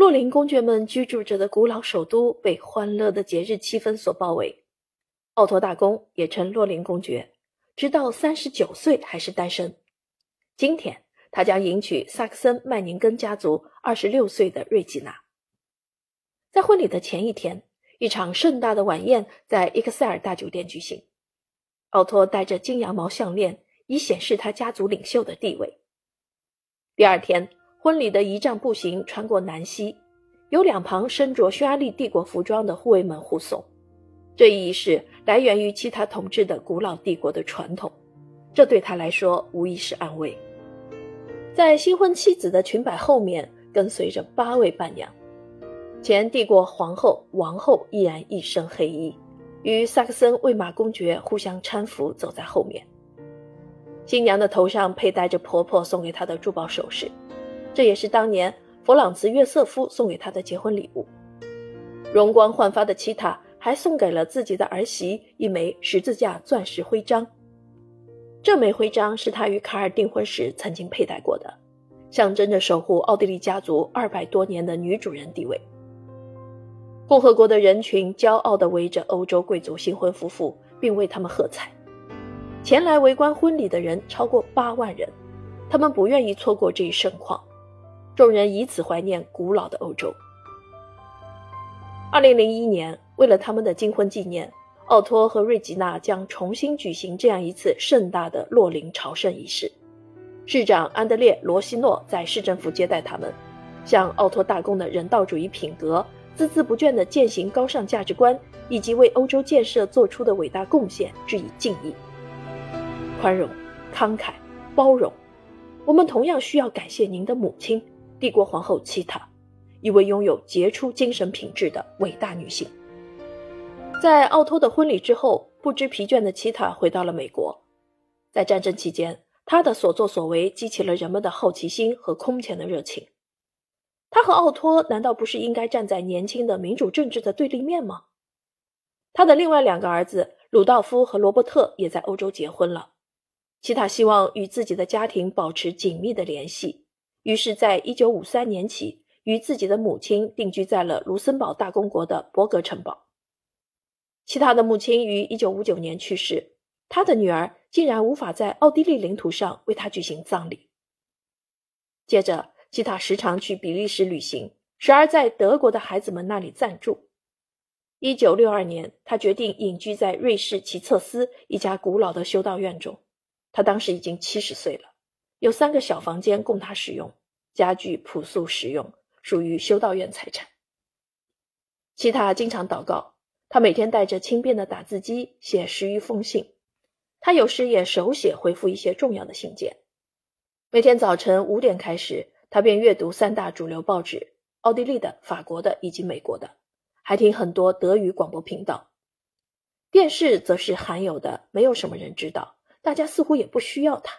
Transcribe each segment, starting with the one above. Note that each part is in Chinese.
洛林公爵们居住着的古老首都被欢乐的节日气氛所包围。奥托大公也称洛林公爵，直到三十九岁还是单身。今天，他将迎娶萨克森曼宁根家族二十六岁的瑞吉娜。在婚礼的前一天，一场盛大的晚宴在伊克塞尔大酒店举行。奥托戴着金羊毛项链，以显示他家族领袖的地位。第二天。婚礼的仪仗步行穿过南溪，有两旁身着匈牙利帝国服装的护卫们护送。这一仪式来源于其他统治的古老帝国的传统，这对他来说无疑是安慰。在新婚妻子的裙摆后面跟随着八位伴娘，前帝国皇后、王后依然一身黑衣，与萨克森魏玛公爵互相搀扶走在后面。新娘的头上佩戴着婆婆送给她的珠宝首饰。这也是当年弗朗茨·约瑟夫送给她的结婚礼物。容光焕发的齐塔还送给了自己的儿媳一枚十字架钻石徽章。这枚徽章是他与卡尔订婚时曾经佩戴过的，象征着守护奥地利家族二百多年的女主人地位。共和国的人群骄傲地围着欧洲贵族新婚夫妇，并为他们喝彩。前来围观婚礼的人超过八万人，他们不愿意错过这一盛况。众人以此怀念古老的欧洲。二零零一年，为了他们的金婚纪念，奥托和瑞吉娜将重新举行这样一次盛大的洛林朝圣仪式。市长安德烈·罗西诺在市政府接待他们，向奥托大公的人道主义品格、孜孜不倦的践行高尚价值观以及为欧洲建设做出的伟大贡献致以敬意。宽容、慷慨、包容，我们同样需要感谢您的母亲。帝国皇后齐塔，一位拥有杰出精神品质的伟大女性。在奥托的婚礼之后，不知疲倦的齐塔回到了美国。在战争期间，他的所作所为激起了人们的好奇心和空前的热情。他和奥托难道不是应该站在年轻的民主政治的对立面吗？他的另外两个儿子鲁道夫和罗伯特也在欧洲结婚了。齐塔希望与自己的家庭保持紧密的联系。于是，在一九五三年起，与自己的母亲定居在了卢森堡大公国的伯格城堡。其他的母亲于一九五九年去世，他的女儿竟然无法在奥地利领土上为他举行葬礼。接着，其他时常去比利时旅行，时而在德国的孩子们那里暂住。一九六二年，他决定隐居在瑞士齐策斯一家古老的修道院中。他当时已经七十岁了。有三个小房间供他使用，家具朴素实用，属于修道院财产。其他经常祷告，他每天带着轻便的打字机写十余封信，他有时也手写回复一些重要的信件。每天早晨五点开始，他便阅读三大主流报纸：奥地利的、法国的以及美国的，还听很多德语广播频道。电视则是罕有的，没有什么人知道，大家似乎也不需要它。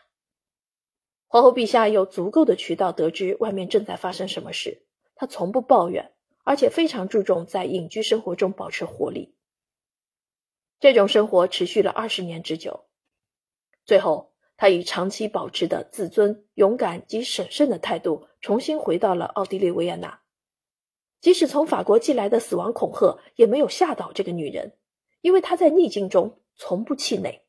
皇后陛下有足够的渠道得知外面正在发生什么事，她从不抱怨，而且非常注重在隐居生活中保持活力。这种生活持续了二十年之久，最后他以长期保持的自尊、勇敢及审慎的态度重新回到了奥地利维也纳。即使从法国寄来的死亡恐吓也没有吓倒这个女人，因为她在逆境中从不气馁。